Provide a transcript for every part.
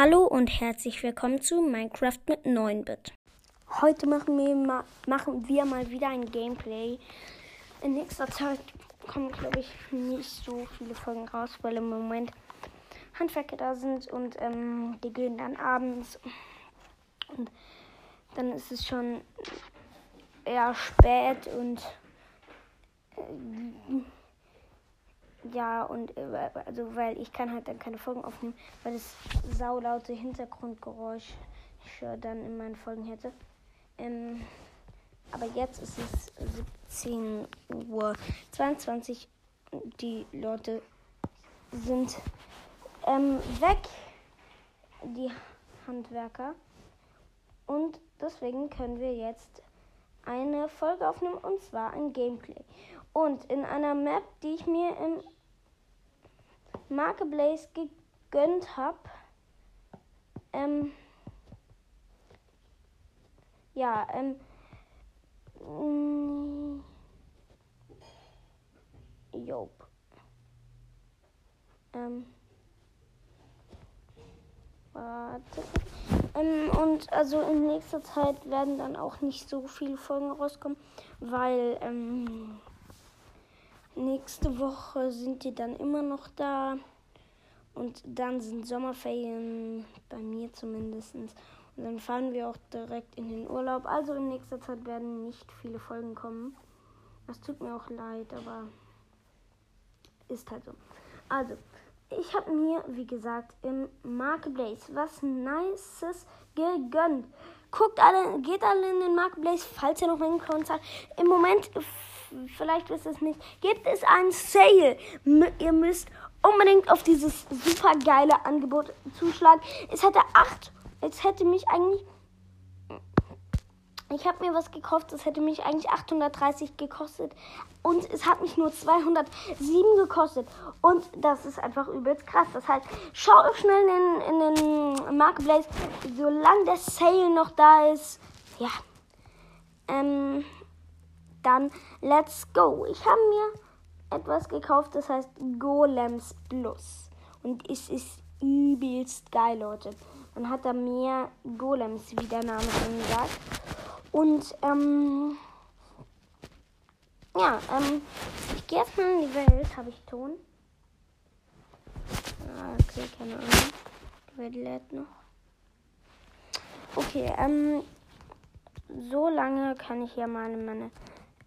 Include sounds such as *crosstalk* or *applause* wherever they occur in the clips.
Hallo und herzlich willkommen zu Minecraft mit 9-Bit. Heute machen wir, mal, machen wir mal wieder ein Gameplay. In nächster Zeit kommen, glaube ich, nicht so viele Folgen raus, weil im Moment Handwerker da sind und ähm, die gehen dann abends. Und dann ist es schon eher spät und äh, ja, und äh, also weil ich kann halt dann keine Folgen aufnehmen, weil es saulaute Hintergrundgeräusche dann in meinen Folgen hätte. Ähm, aber jetzt ist es 17 Uhr 22. Die Leute sind ähm, weg, die Handwerker. Und deswegen können wir jetzt eine Folge aufnehmen und zwar ein Gameplay. Und in einer Map, die ich mir im Marke Blaze gegönnt habe, ähm, ja, ähm, mm, Job. Ähm, warte. Ähm, und also in nächster Zeit werden dann auch nicht so viele Folgen rauskommen, weil ähm, nächste Woche sind die dann immer noch da. Und dann sind Sommerferien, bei mir zumindest. Und dann fahren wir auch direkt in den Urlaub. Also in nächster Zeit werden nicht viele Folgen kommen. Das tut mir auch leid, aber ist halt so. Also, ich habe mir, wie gesagt, im Marketplace was Nices gegönnt. Guckt alle, geht alle in den Marketplace, falls ihr noch einen Account habt. Im Moment, vielleicht wisst ihr es nicht, gibt es ein Sale. Ihr müsst unbedingt auf dieses super geile Angebot zuschlagen. Es hätte acht, es hätte mich eigentlich ich habe mir was gekauft, das hätte mich eigentlich 830 gekostet. Und es hat mich nur 207 gekostet. Und das ist einfach übelst krass. Das heißt, schau schnell in, in den Marketplace, solange der Sale noch da ist. Ja. Ähm, dann let's go. Ich habe mir etwas gekauft, das heißt Golems Plus. Und es ist übelst geil, Leute. Man hat da mehr Golems, wie der Name schon sagt. Und ähm, ja, ähm, ich gehe erstmal in die Welt. Habe ich Ton? Ah, okay, keine Ahnung. Die Welt lädt noch. Okay, ähm, so lange kann ich ja mal in meine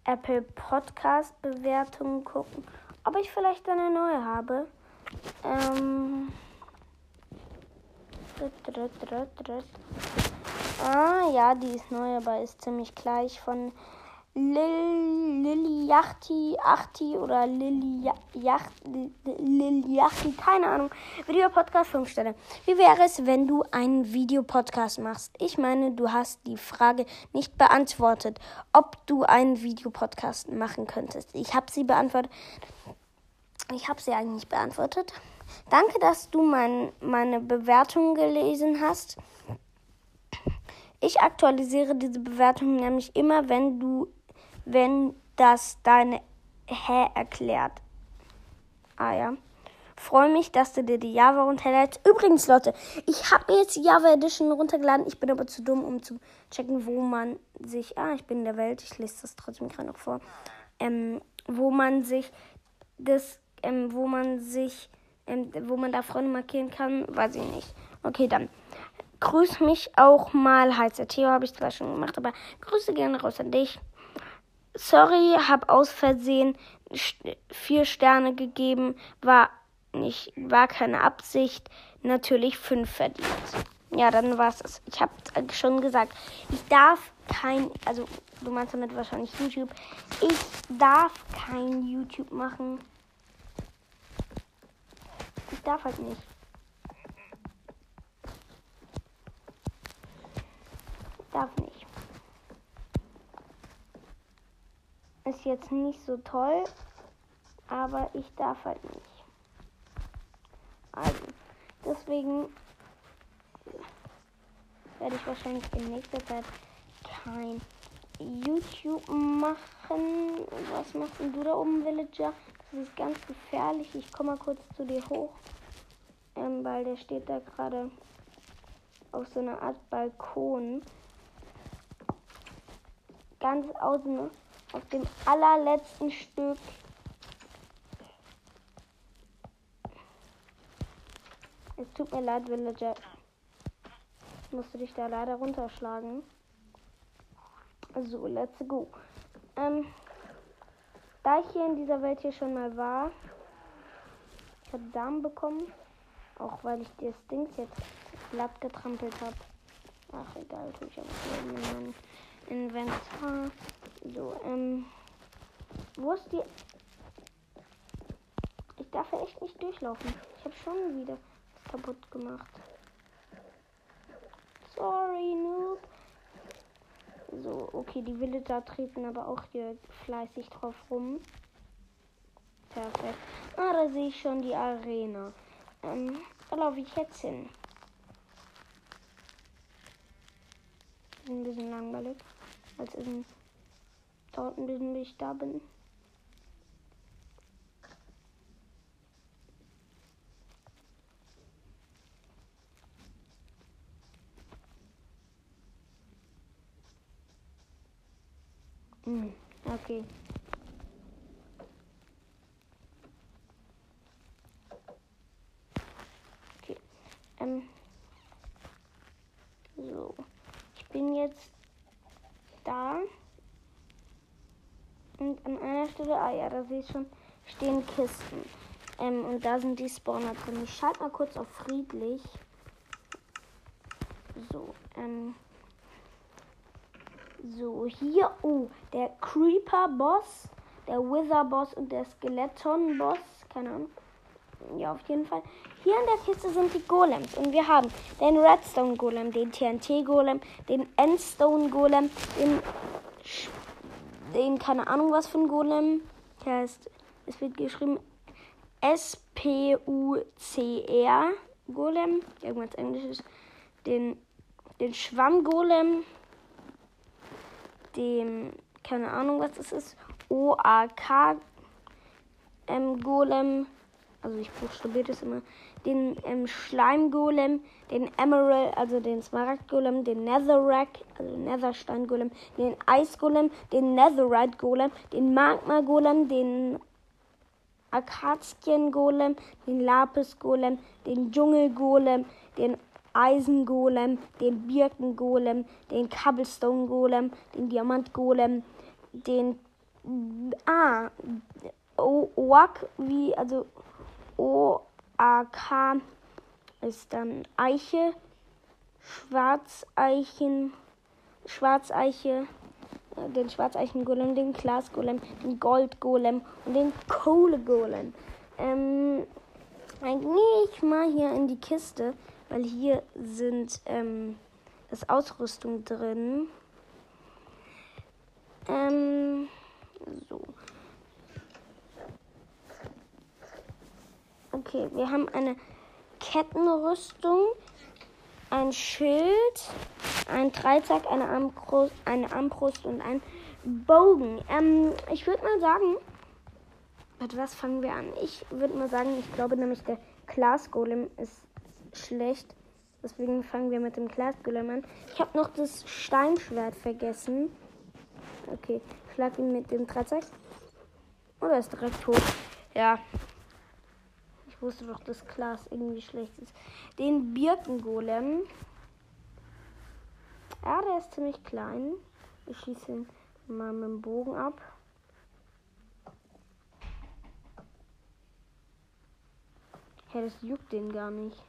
Apple Podcast Bewertungen gucken, ob ich vielleicht eine neue habe. Ähm, Ah, ja, die ist neu, aber ist ziemlich gleich von Liliachti, Achti oder Liliachti, keine Ahnung. Videopodcast 5 Sterne. Wie wäre es, wenn du einen Videopodcast machst? Ich meine, du hast die Frage nicht beantwortet, ob du einen Videopodcast machen könntest. Ich habe sie beantwortet. Ich habe sie eigentlich beantwortet. Danke, dass du mein, meine Bewertung gelesen hast. Ich aktualisiere diese Bewertung nämlich immer, wenn du, wenn das deine Hä erklärt. Ah ja. Freue mich, dass du dir die Java runterlädst. Übrigens, Leute, ich habe mir jetzt die Java Edition runtergeladen. Ich bin aber zu dumm, um zu checken, wo man sich. Ah, ich bin in der Welt. Ich lese das trotzdem gerade noch vor. Ähm, wo man sich das, ähm, wo man sich, ähm, wo man da Freunde markieren kann, weiß ich nicht. Okay, dann grüß mich auch mal. Heißer Theo habe ich zwar schon gemacht, aber Grüße gerne raus an dich. Sorry, habe aus Versehen vier Sterne gegeben. War nicht, war keine Absicht. Natürlich fünf verdient. Ja, dann war es. Ich habe schon gesagt, ich darf kein, also du meinst damit wahrscheinlich YouTube. Ich darf kein YouTube machen. Ich darf halt nicht. darf nicht. Ist jetzt nicht so toll, aber ich darf halt nicht. Also, deswegen werde ich wahrscheinlich in nächster Zeit kein YouTube machen. Was machst du da oben, Villager? Das ist ganz gefährlich. Ich komme mal kurz zu dir hoch. Ähm, weil der steht da gerade auf so einer Art Balkon. Ganz außen auf dem allerletzten Stück. Es tut mir leid, Villager. Musst du dich da leider runterschlagen. So, let's go. Ähm, da ich hier in dieser Welt hier schon mal war, ich habe Damen bekommen. Auch weil ich das Ding jetzt glatt getrampelt habe. Ach, egal, tue ich aber in meinem Inventar. So, ähm, wo ist die... Ich darf ja echt nicht durchlaufen. Ich habe schon wieder kaputt gemacht. Sorry, Noob. So, okay, die Villager treten aber auch hier fleißig drauf rum. Perfekt. Ah, da sehe ich schon die Arena. Ähm, da laufe ich jetzt hin. Ein bisschen langweilig. Als es dort ein bisschen, wie ich da bin. Hm, okay. Okay. Ähm. So. Ich bin jetzt da. Und an einer Stelle, ah ja, da sehe ich schon, stehen Kisten. Ähm, und da sind die Spawner drin. Ich schalte mal kurz auf friedlich. So, ähm. So, hier, oh, der Creeper-Boss, der Wither-Boss und der Skeleton-Boss, keine Ahnung. Ja, auf jeden Fall. Hier in der Kiste sind die Golems und wir haben den Redstone-Golem, den TNT-Golem, den Endstone-Golem, den, den, keine Ahnung was für ein Golem. Der heißt, es wird geschrieben S-P-U-C-R Golem, irgendwas Englisches. Den, den Schwamm-Golem, dem, keine Ahnung, was das ist, OAK ähm, Golem, also ich buchstabiere das immer, den ähm, Schleimgolem, den Emerald, also den Smaragd Golem, den Netherrack, also Netherstein Golem, den Eisgolem, den Netherite Golem, den Magma Golem, den Akazien Golem, den Lapis Golem, den Dschungel Golem, den Eisengolem, den Birkengolem, den Cobblestone Golem, den Diamant Golem, den ah Oak wie also O A K ist dann Eiche, Schwarzeichen, Schwarzeiche, äh, den Schwarzeichen-Golem, den Glas-Golem, den Gold-Golem und den Kohle-Golem. Ähm, eigentlich mal hier in die Kiste weil hier sind ähm, das Ausrüstung drin. Ähm, so. Okay, wir haben eine Kettenrüstung, ein Schild, ein Dreizack, eine Armbrust, eine Armbrust und ein Bogen. Ähm, ich würde mal sagen, mit was fangen wir an? Ich würde mal sagen, ich glaube nämlich der Glas Golem ist schlecht. Deswegen fangen wir mit dem Glasgolem an. Ich habe noch das Steinschwert vergessen. Okay, schlag ihn mit dem Dreizack. Oder ist direkt tot. Ja. Ich wusste doch, dass Glas irgendwie schlecht ist. Den Birkengolem. Ja, der ist ziemlich klein. Ich schieße ihn mal mit dem Bogen ab. Ja, das juckt den gar nicht.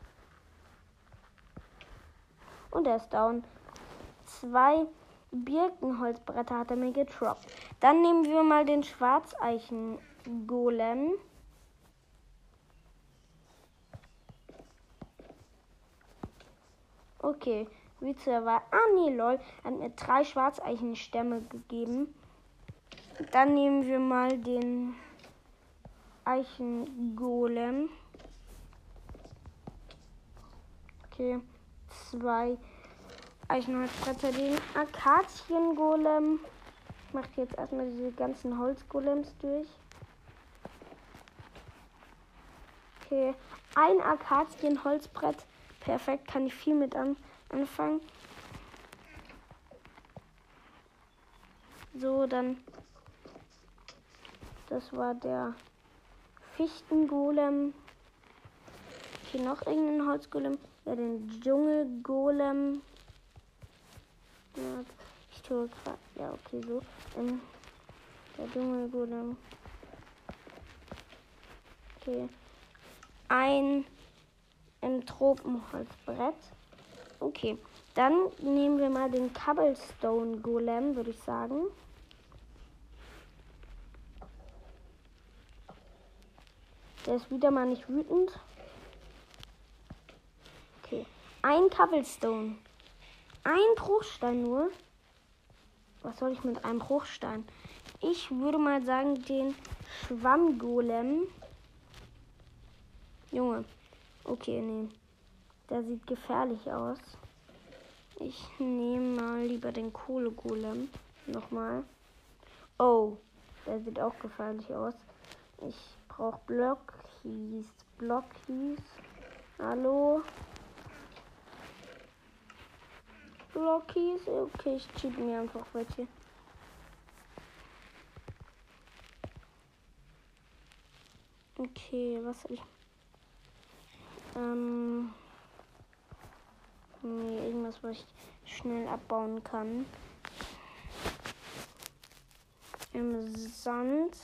Und er ist down. Zwei Birkenholzbretter hat er mir getroppt. Dann nehmen wir mal den Schwarzeichen-Golem. Okay, wie zu erwarten. Ah, nee, lol. Hat mir drei Schwarzeichen-Stämme gegeben. Dann nehmen wir mal den Eichen-Golem. Okay zwei Eichenholzbretter, den Akazien-Golem. Ich mache jetzt erstmal diese ganzen Holzgolems durch. Okay, ein Akazien-Holzbrett. Perfekt, kann ich viel mit an anfangen. So, dann. Das war der Fichtengolem. Hier noch irgendein Holzgolem. Ja, den Dschungelgolem. Ja, ich tue gerade. Ja, okay, so. Ähm, der Dschungelgolem. Okay. Ein im Tropenholzbrett. Okay. Dann nehmen wir mal den Cobblestone Golem, würde ich sagen. Der ist wieder mal nicht wütend. Okay. Ein Cobblestone. Ein Bruchstein nur. Was soll ich mit einem Bruchstein? Ich würde mal sagen, den Schwammgolem. Junge. Okay, nee. Der sieht gefährlich aus. Ich nehme mal lieber den Kohlegolem. Nochmal. Oh, der sieht auch gefährlich aus. Ich brauche Blockies. Blockies. Hallo? Blockies. Okay, ich cheat mir einfach welche. Okay, was soll ich ähm. Nee, irgendwas, was ich schnell abbauen kann. Im Sand.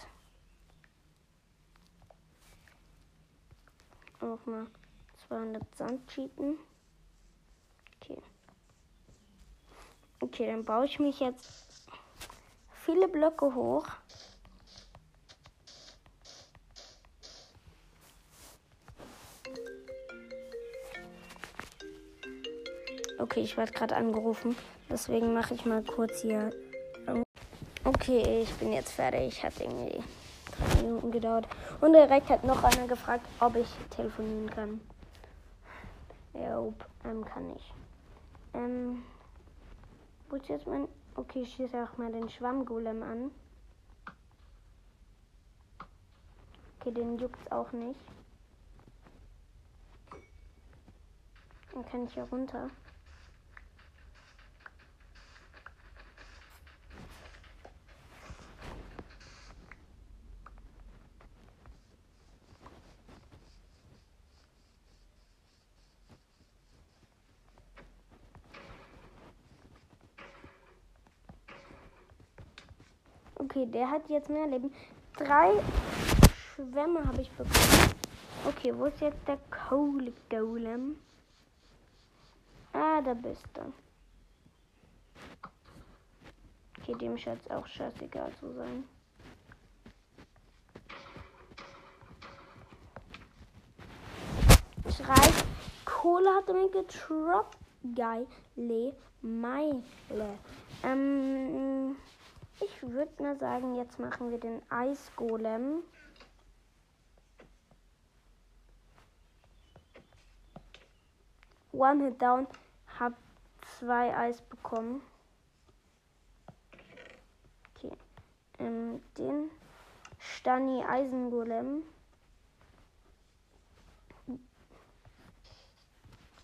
Auch mal 200 Sand cheaten. Okay. Okay, dann baue ich mich jetzt viele Blöcke hoch. Okay, ich werde gerade angerufen. Deswegen mache ich mal kurz hier. Okay, ich bin jetzt fertig. Hat irgendwie drei Minuten gedauert. Und direkt hat noch einer gefragt, ob ich telefonieren kann. Ja, ähm, kann ich. Ähm, wo ist jetzt mein. Okay, ich schieße auch mal den Schwammgolem an. Okay, den juckt's auch nicht. Dann kann ich hier runter. Okay, der hat jetzt mehr Leben. Drei Schwämme habe ich bekommen. Okay, wo ist jetzt der Kohle Golem? Ah, da bist du. Okay, dem scheint auch scheißegal zu sein. Schreibt, Kohle hat er mir getroppt. Geile Meile. Ähm, ich würde mal sagen, jetzt machen wir den Eisgolem. One Hit Down. Hab zwei Eis bekommen. Okay. Ähm, den Stani Eisengolem.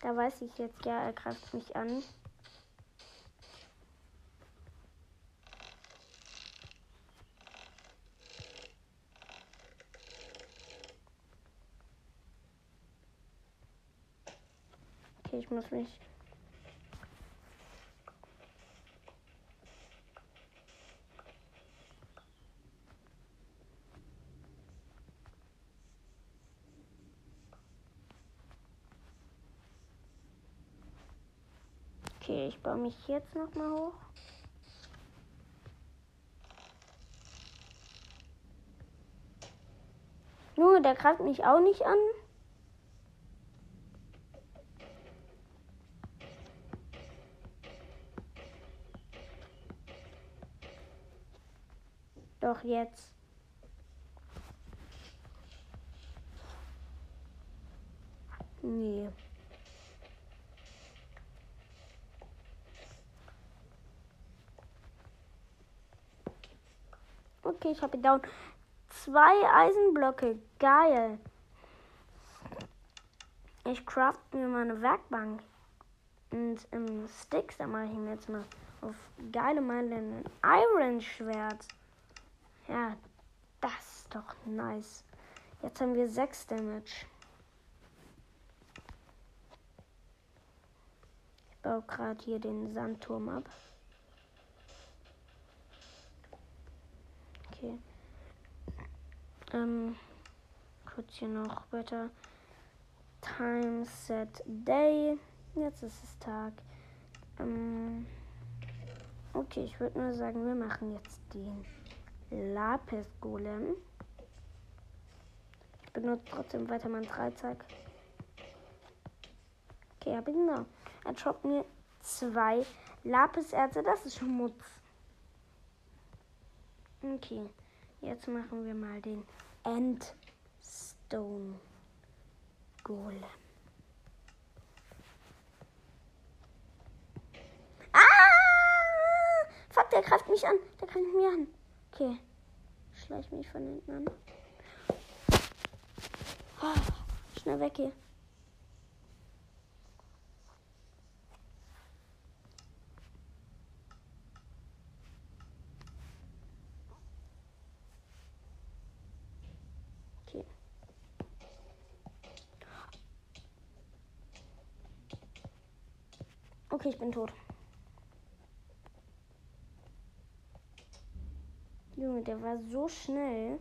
Da weiß ich jetzt, ja, er greift mich an. Okay, ich muss mich. Okay, ich baue mich jetzt noch mal hoch. Nur, der greift mich auch nicht an. Doch jetzt. Nee. Okay, ich habe down. Zwei Eisenblöcke. Geil. Ich craft mir mal eine Werkbank. Und ähm, Sticks, da mache ich mir jetzt mal auf geile Meile ein Iron Schwert. Ja, das ist doch nice. Jetzt haben wir 6 Damage. Ich baue gerade hier den Sandturm ab. Okay. Ähm, kurz hier noch weiter. Time set day. Jetzt ist es Tag. Ähm, okay, ich würde nur sagen, wir machen jetzt den Lapis Golem. Ich benutze trotzdem weiter mein Dreizack. Okay, hab ich noch. Er droppt mir zwei Lapiserze. Das ist Schmutz. Okay, jetzt machen wir mal den Endstone Golem. Ah! Fuck, der greift mich an. Der greift mich an. Okay. Schleich mich von hinten an. Oh, schnell weg hier. Okay. Okay, ich bin tot. Junge, der war so schnell.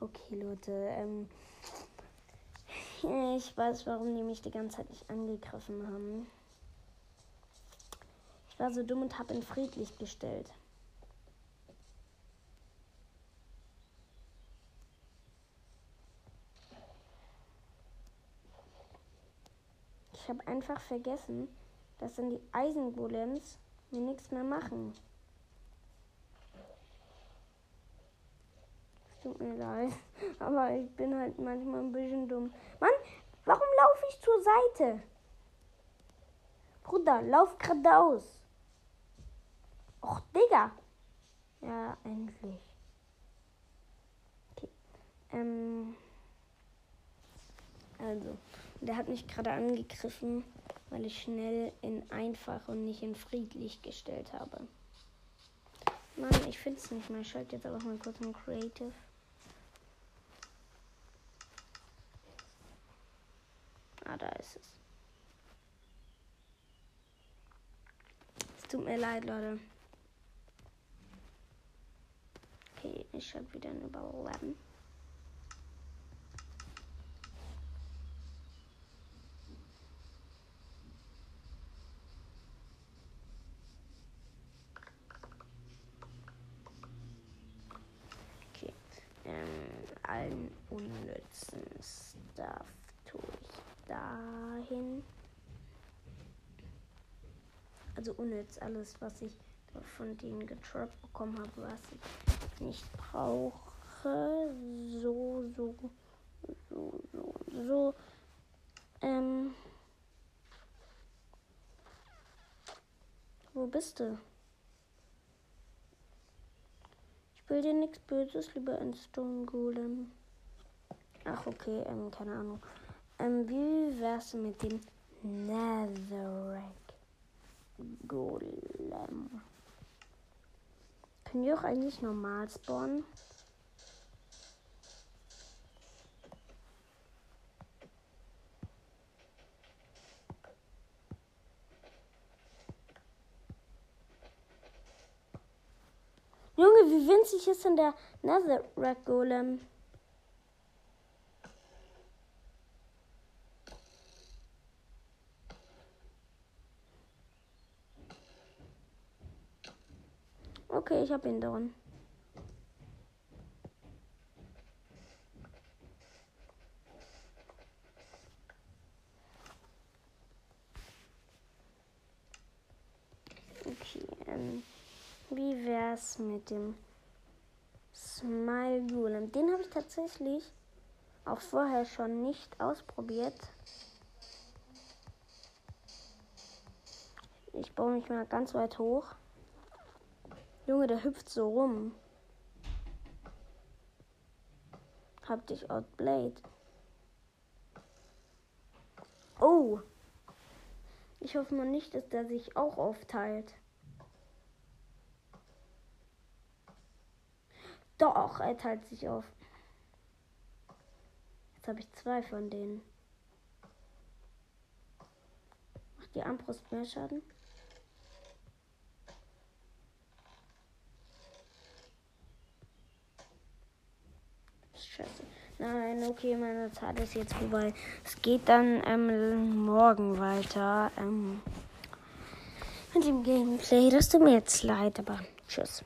Okay, Leute, ähm, *laughs* ich weiß, warum die mich die ganze Zeit nicht angegriffen haben. Ich war so dumm und habe ihn friedlich gestellt. Ich habe einfach vergessen, dass dann die Eisengolems mir nichts mehr machen. Tut mir leid, *laughs* aber ich bin halt manchmal ein bisschen dumm. Mann, warum laufe ich zur Seite? Bruder, lauf geradeaus. Och, Digga. Ja, endlich. Okay. Ähm. Also, der hat mich gerade angegriffen weil ich schnell in einfach und nicht in friedlich gestellt habe. Mann, ich finde es nicht mehr. Ich schalte jetzt aber mal kurz in Creative. Ah, da ist es. Es tut mir leid, Leute. Okay, ich schalte wieder in Überleben. Allen unnützen Stuff tue ich dahin. Also unnütz alles, was ich von denen getroppt bekommen habe, was ich nicht brauche. So, so, so, so, so. Ähm. Wo bist du? Will dir nichts Böses, lieber ein Stone Golem. Ach, okay, ähm, keine Ahnung. Ähm, wie wär's mit dem Netherrack Golem? Können die auch eigentlich normal spawnen? Junge, wie winzig ist denn der Netherrack Golem? Okay, ich habe ihn drin. Okay, ähm. Wie wär's mit dem Smile Golem? Den habe ich tatsächlich auch vorher schon nicht ausprobiert. Ich baue mich mal ganz weit hoch. Junge, der hüpft so rum. Hab dich outplayed. Oh. Ich hoffe mal nicht, dass der sich auch aufteilt. Doch, er teilt sich auf. Jetzt habe ich zwei von denen. Macht die Armbrust mehr Schaden? Scheiße. Nein, okay, meine Zeit ist jetzt vorbei. Es geht dann ähm, morgen weiter ähm, mit dem Gameplay. Das tut mir jetzt leid, aber tschüss.